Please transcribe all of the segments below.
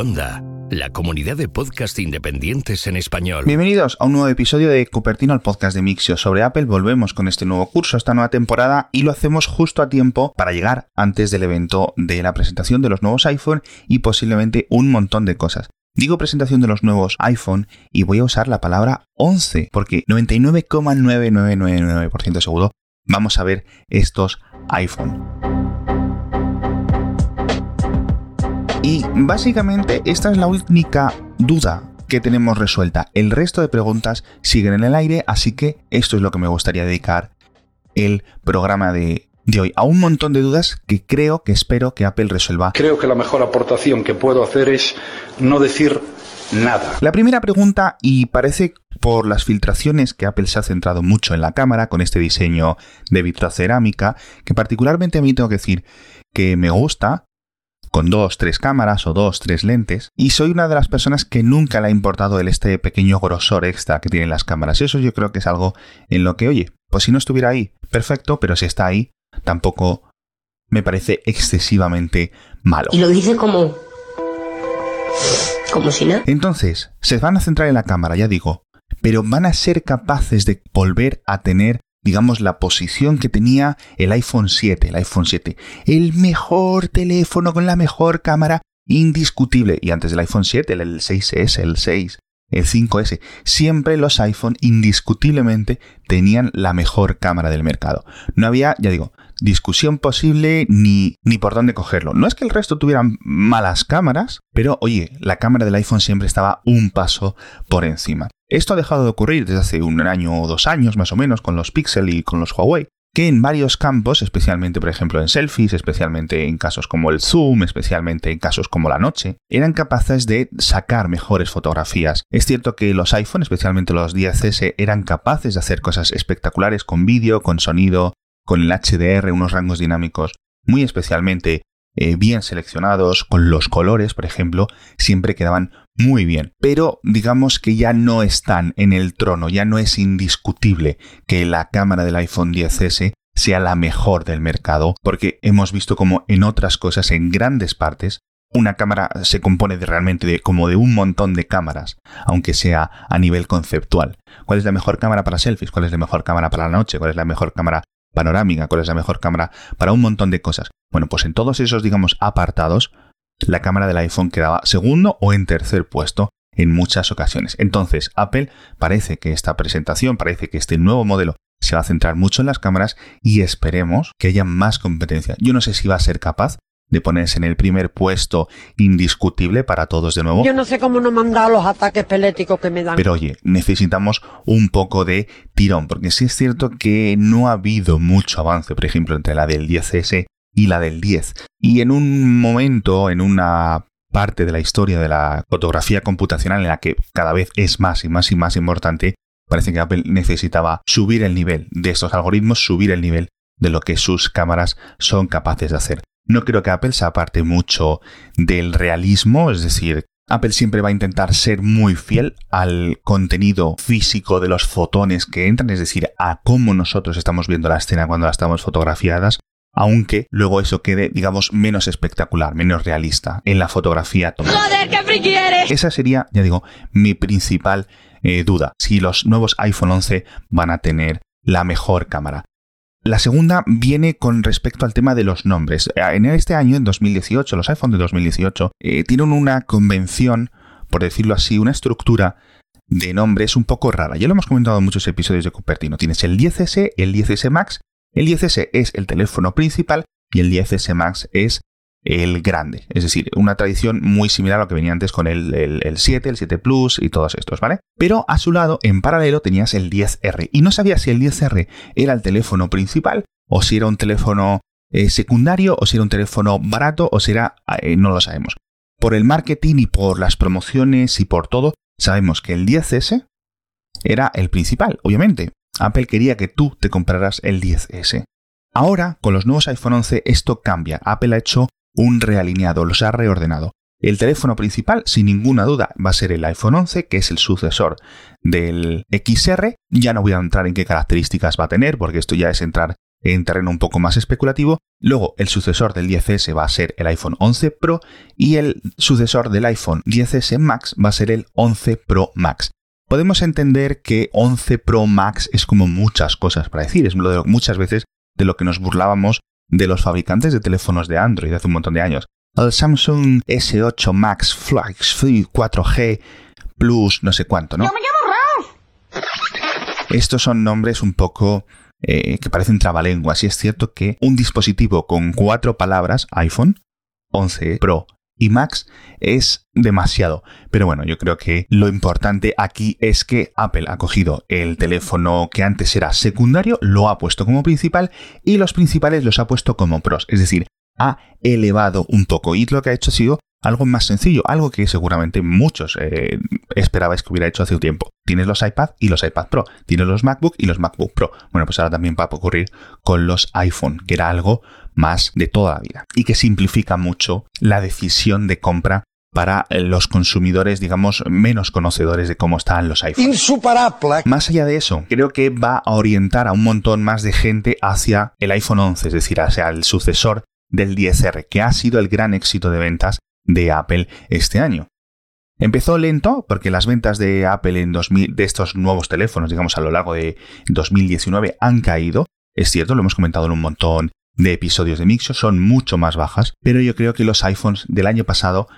Onda, la comunidad de podcast independientes en español. Bienvenidos a un nuevo episodio de Cupertino, el podcast de Mixio sobre Apple. Volvemos con este nuevo curso, esta nueva temporada, y lo hacemos justo a tiempo para llegar antes del evento de la presentación de los nuevos iPhone y posiblemente un montón de cosas. Digo presentación de los nuevos iPhone y voy a usar la palabra 11 porque 99,9999% seguro vamos a ver estos iPhone. Y básicamente esta es la única duda que tenemos resuelta. El resto de preguntas siguen en el aire, así que esto es lo que me gustaría dedicar el programa de, de hoy. A un montón de dudas que creo, que espero que Apple resuelva. Creo que la mejor aportación que puedo hacer es no decir nada. La primera pregunta, y parece por las filtraciones que Apple se ha centrado mucho en la cámara con este diseño de vitrocerámica, que particularmente a mí tengo que decir que me gusta, con dos, tres cámaras o dos, tres lentes, y soy una de las personas que nunca le ha importado el este pequeño grosor extra que tienen las cámaras. Eso yo creo que es algo en lo que, oye, pues si no estuviera ahí, perfecto, pero si está ahí, tampoco me parece excesivamente malo. Y lo dice como... como si nada. Entonces, se van a centrar en la cámara, ya digo, pero van a ser capaces de volver a tener digamos, la posición que tenía el iPhone 7, el iPhone 7, el mejor teléfono con la mejor cámara indiscutible. Y antes del iPhone 7, el 6S, el 6, el 5S, siempre los iPhone indiscutiblemente tenían la mejor cámara del mercado. No había, ya digo, discusión posible ni, ni por dónde cogerlo. No es que el resto tuvieran malas cámaras, pero oye, la cámara del iPhone siempre estaba un paso por encima. Esto ha dejado de ocurrir desde hace un año o dos años más o menos con los Pixel y con los Huawei, que en varios campos, especialmente por ejemplo en selfies, especialmente en casos como el zoom, especialmente en casos como la noche, eran capaces de sacar mejores fotografías. Es cierto que los iPhone, especialmente los 10S, eran capaces de hacer cosas espectaculares con vídeo, con sonido, con el HDR, unos rangos dinámicos muy especialmente eh, bien seleccionados, con los colores, por ejemplo, siempre quedaban muy bien. Pero digamos que ya no están en el trono, ya no es indiscutible que la cámara del iPhone 10S sea la mejor del mercado, porque hemos visto como en otras cosas, en grandes partes, una cámara se compone de realmente de, como de un montón de cámaras, aunque sea a nivel conceptual. ¿Cuál es la mejor cámara para selfies? ¿Cuál es la mejor cámara para la noche? ¿Cuál es la mejor cámara panorámica, cuál es la mejor cámara para un montón de cosas. Bueno, pues en todos esos, digamos, apartados, la cámara del iPhone quedaba segundo o en tercer puesto en muchas ocasiones. Entonces, Apple parece que esta presentación, parece que este nuevo modelo se va a centrar mucho en las cámaras y esperemos que haya más competencia. Yo no sé si va a ser capaz de ponerse en el primer puesto indiscutible para todos de nuevo. Yo no sé cómo no me han dado los ataques peléticos que me dan. Pero oye, necesitamos un poco de tirón, porque sí es cierto que no ha habido mucho avance, por ejemplo, entre la del 10S y la del 10. Y en un momento, en una parte de la historia de la fotografía computacional en la que cada vez es más y más y más importante, parece que Apple necesitaba subir el nivel de estos algoritmos, subir el nivel de lo que sus cámaras son capaces de hacer. No creo que Apple se aparte mucho del realismo, es decir, Apple siempre va a intentar ser muy fiel al contenido físico de los fotones que entran, es decir, a cómo nosotros estamos viendo la escena cuando la estamos fotografiadas, aunque luego eso quede, digamos, menos espectacular, menos realista en la fotografía ¡Joder, qué friki eres! Esa sería, ya digo, mi principal eh, duda, si los nuevos iPhone 11 van a tener la mejor cámara. La segunda viene con respecto al tema de los nombres. Eh, en este año, en 2018, los iPhone de 2018 eh, tienen una convención, por decirlo así, una estructura de nombres un poco rara. Ya lo hemos comentado en muchos episodios de Cupertino. Tienes el 10S, el 10S Max. El 10S es el teléfono principal y el 10S Max es el grande. Es decir, una tradición muy similar a lo que venía antes con el, 7, el 7 Plus y todos estos, ¿vale? Pero a su lado, en paralelo, tenías el 10R. Y no sabías si el 10R era el teléfono principal o si era un teléfono eh, secundario o si era un teléfono barato o si era... Eh, no lo sabemos. Por el marketing y por las promociones y por todo, sabemos que el 10S era el principal, obviamente. Apple quería que tú te compraras el 10S. Ahora, con los nuevos iPhone 11, esto cambia. Apple ha hecho un realineado, los ha reordenado. El teléfono principal, sin ninguna duda, va a ser el iPhone 11, que es el sucesor del XR. Ya no voy a entrar en qué características va a tener, porque esto ya es entrar en terreno un poco más especulativo. Luego, el sucesor del 10S va a ser el iPhone 11 Pro y el sucesor del iPhone 10S Max va a ser el 11 Pro Max. Podemos entender que 11 Pro Max es como muchas cosas para decir, es muchas veces de lo que nos burlábamos de los fabricantes de teléfonos de Android hace un montón de años. El Samsung S8 Max Flex 4G Plus, no sé cuánto, ¿no? Yo me llamo Ralph. Estos son nombres un poco eh, que parecen trabalenguas y es cierto que un dispositivo con cuatro palabras, iPhone, 11 Pro y Max, es demasiado. Pero bueno, yo creo que lo importante aquí es que Apple ha cogido el teléfono que antes era secundario, lo ha puesto como principal y los principales los ha puesto como pros. Es decir, ha elevado un poco y lo que ha hecho ha sido algo más sencillo, algo que seguramente muchos eh, esperabais que hubiera hecho hace un tiempo. Tienes los iPad y los iPad Pro, tienes los MacBook y los MacBook Pro. Bueno, pues ahora también va a ocurrir con los iPhone, que era algo más de toda la vida y que simplifica mucho la decisión de compra para eh, los consumidores, digamos, menos conocedores de cómo están los iPhones. Insuperable. Más allá de eso, creo que va a orientar a un montón más de gente hacia el iPhone 11, es decir, hacia el sucesor del 10R, que ha sido el gran éxito de ventas de Apple este año. Empezó lento porque las ventas de Apple en 2000, de estos nuevos teléfonos, digamos a lo largo de 2019, han caído. Es cierto, lo hemos comentado en un montón de episodios de Mixo, son mucho más bajas, pero yo creo que los iPhones del año pasado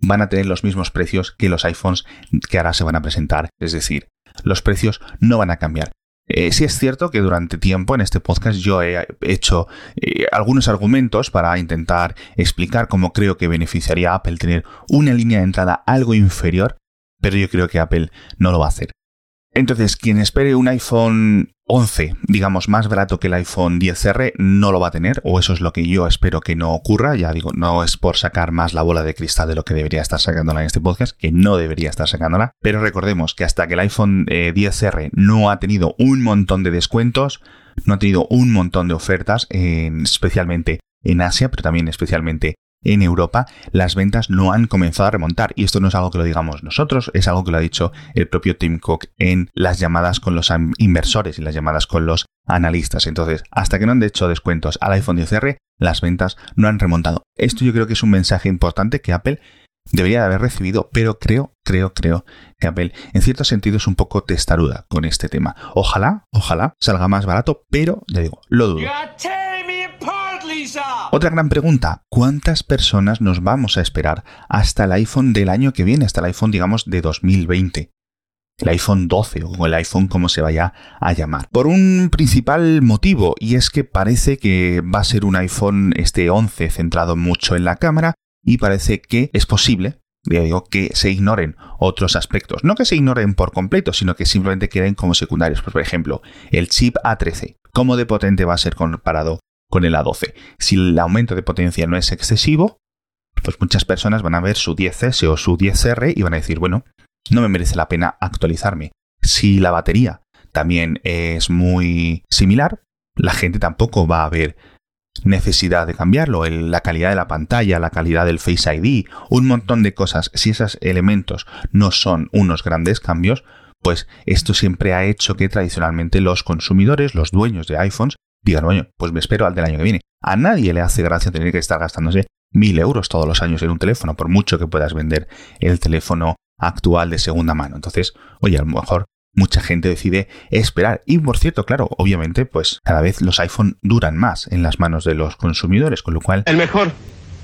van a tener los mismos precios que los iPhones que ahora se van a presentar. Es decir, los precios no van a cambiar. Eh, sí es cierto que durante tiempo en este podcast yo he hecho eh, algunos argumentos para intentar explicar cómo creo que beneficiaría a Apple tener una línea de entrada algo inferior, pero yo creo que Apple no lo va a hacer. Entonces, quien espere un iPhone 11, digamos, más barato que el iPhone 10R, no lo va a tener, o eso es lo que yo espero que no ocurra. Ya digo, no es por sacar más la bola de cristal de lo que debería estar sacándola en este podcast, que no debería estar sacándola. Pero recordemos que hasta que el iPhone 10R eh, no ha tenido un montón de descuentos, no ha tenido un montón de ofertas, especialmente en Asia, pero también especialmente en Europa las ventas no han comenzado a remontar. Y esto no es algo que lo digamos nosotros, es algo que lo ha dicho el propio Tim Cook en las llamadas con los inversores y las llamadas con los analistas. Entonces, hasta que no han hecho descuentos al iPhone 10R, las ventas no han remontado. Esto yo creo que es un mensaje importante que Apple debería de haber recibido, pero creo, creo, creo que Apple en cierto sentido es un poco testaruda con este tema. Ojalá, ojalá salga más barato, pero ya digo, lo dudo. Otra gran pregunta, ¿cuántas personas nos vamos a esperar hasta el iPhone del año que viene, hasta el iPhone digamos de 2020? el iPhone 12 o el iPhone como se vaya a llamar. Por un principal motivo, y es que parece que va a ser un iPhone este 11 centrado mucho en la cámara y parece que es posible, ya digo, que se ignoren otros aspectos. No que se ignoren por completo, sino que simplemente queden como secundarios. Pues, por ejemplo, el chip A13. ¿Cómo de potente va a ser comparado con el A12. Si el aumento de potencia no es excesivo, pues muchas personas van a ver su 10S o su 10R y van a decir, bueno, no me merece la pena actualizarme. Si la batería también es muy similar, la gente tampoco va a ver necesidad de cambiarlo. la calidad de la pantalla, la calidad del Face ID, un montón de cosas. Si esos elementos no son unos grandes cambios, pues esto siempre ha hecho que tradicionalmente los consumidores, los dueños de iPhones, digan, bueno, pues me espero al del año que viene. A nadie le hace gracia tener que estar gastándose mil euros todos los años en un teléfono, por mucho que puedas vender el teléfono actual de segunda mano. Entonces, oye, a lo mejor mucha gente decide esperar. Y por cierto, claro, obviamente, pues cada vez los iPhone duran más en las manos de los consumidores, con lo cual... El mejor,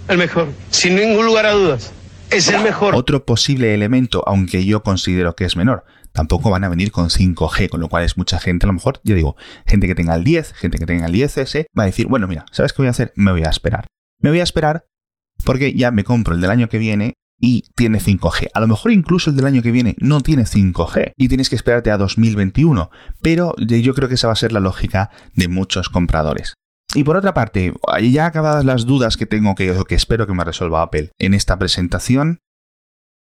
el mejor, sin ningún lugar a dudas. Es el mejor. Otro posible elemento, aunque yo considero que es menor, tampoco van a venir con 5G, con lo cual es mucha gente, a lo mejor, yo digo, gente que tenga el 10, gente que tenga el 10S, va a decir, bueno, mira, ¿sabes qué voy a hacer? Me voy a esperar. Me voy a esperar porque ya me compro el del año que viene y tiene 5G. A lo mejor incluso el del año que viene no tiene 5G y tienes que esperarte a 2021, pero yo creo que esa va a ser la lógica de muchos compradores. Y por otra parte, ya acabadas las dudas que tengo que, que espero que me resuelva Apple en esta presentación,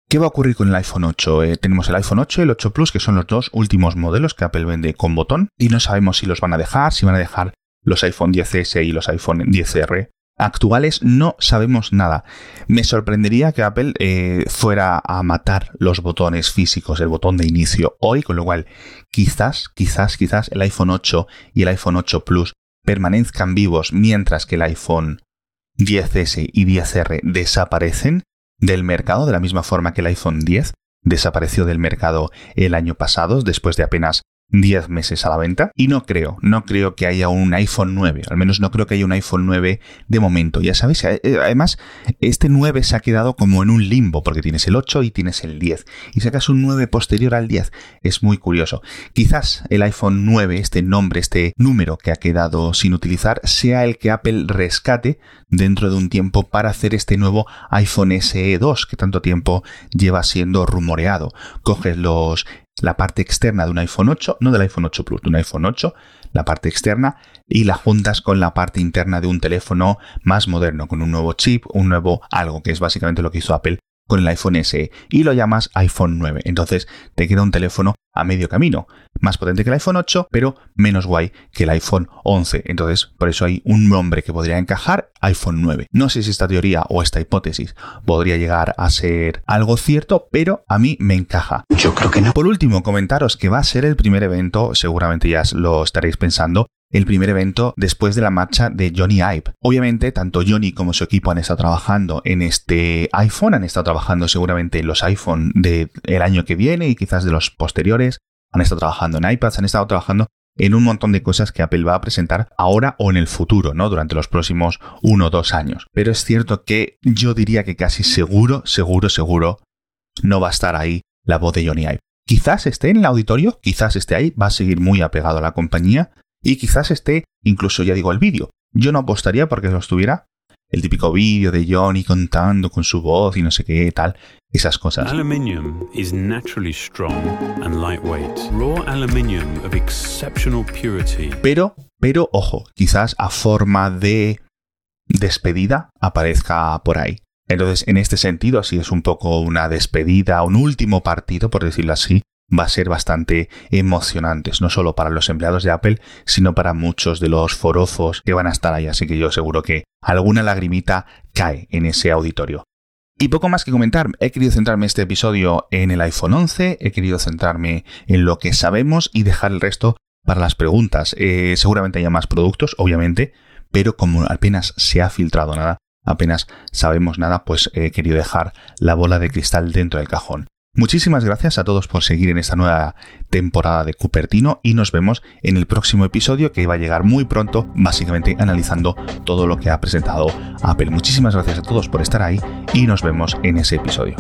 ¿Qué va a ocurrir con el iPhone 8? Eh, tenemos el iPhone 8 y el 8 Plus, que son los dos últimos modelos que Apple vende con botón, y no sabemos si los van a dejar, si van a dejar los iPhone 10S y los iPhone 10R actuales, no sabemos nada. Me sorprendería que Apple eh, fuera a matar los botones físicos, el botón de inicio hoy, con lo cual quizás, quizás, quizás el iPhone 8 y el iPhone 8 Plus permanezcan vivos mientras que el iPhone 10S y 10R desaparecen del mercado de la misma forma que el iPhone 10 desapareció del mercado el año pasado después de apenas 10 meses a la venta y no creo, no creo que haya un iPhone 9, al menos no creo que haya un iPhone 9 de momento. Ya sabéis, eh, eh, además este 9 se ha quedado como en un limbo porque tienes el 8 y tienes el 10 y sacas un 9 posterior al 10, es muy curioso. Quizás el iPhone 9, este nombre, este número que ha quedado sin utilizar, sea el que Apple rescate dentro de un tiempo para hacer este nuevo iPhone SE 2 que tanto tiempo lleva siendo rumoreado. Coges los la parte externa de un iPhone 8, no del iPhone 8 Plus, de un iPhone 8, la parte externa, y la juntas con la parte interna de un teléfono más moderno, con un nuevo chip, un nuevo algo, que es básicamente lo que hizo Apple con el iPhone SE y lo llamas iPhone 9. Entonces te queda un teléfono a medio camino, más potente que el iPhone 8, pero menos guay que el iPhone 11. Entonces, por eso hay un nombre que podría encajar, iPhone 9. No sé si esta teoría o esta hipótesis podría llegar a ser algo cierto, pero a mí me encaja. Yo creo que no. Por último, comentaros que va a ser el primer evento, seguramente ya lo estaréis pensando, el primer evento después de la marcha de Johnny Ive. Obviamente, tanto Johnny como su equipo han estado trabajando en este iPhone, han estado trabajando seguramente en los iPhone del año que viene y quizás de los posteriores, han estado trabajando en iPads, han estado trabajando en un montón de cosas que Apple va a presentar ahora o en el futuro, ¿no? Durante los próximos uno o dos años. Pero es cierto que yo diría que casi seguro, seguro, seguro no va a estar ahí la voz de Johnny Ive. Quizás esté en el auditorio, quizás esté ahí, va a seguir muy apegado a la compañía, y quizás esté incluso, ya digo, el vídeo. Yo no apostaría porque lo estuviera. El típico vídeo de Johnny contando con su voz y no sé qué, tal, esas cosas. Aluminium is naturally strong and lightweight. Raw aluminium of exceptional purity. Pero, pero, ojo, quizás a forma de despedida aparezca por ahí. Entonces, en este sentido, así es un poco una despedida, un último partido, por decirlo así, va a ser bastante emocionantes, no solo para los empleados de Apple, sino para muchos de los forofos que van a estar ahí, así que yo seguro que alguna lagrimita cae en ese auditorio. Y poco más que comentar, he querido centrarme este episodio en el iPhone 11, he querido centrarme en lo que sabemos y dejar el resto para las preguntas. Eh, seguramente haya más productos, obviamente, pero como apenas se ha filtrado nada, apenas sabemos nada, pues he querido dejar la bola de cristal dentro del cajón. Muchísimas gracias a todos por seguir en esta nueva temporada de Cupertino y nos vemos en el próximo episodio que va a llegar muy pronto, básicamente analizando todo lo que ha presentado Apple. Muchísimas gracias a todos por estar ahí y nos vemos en ese episodio.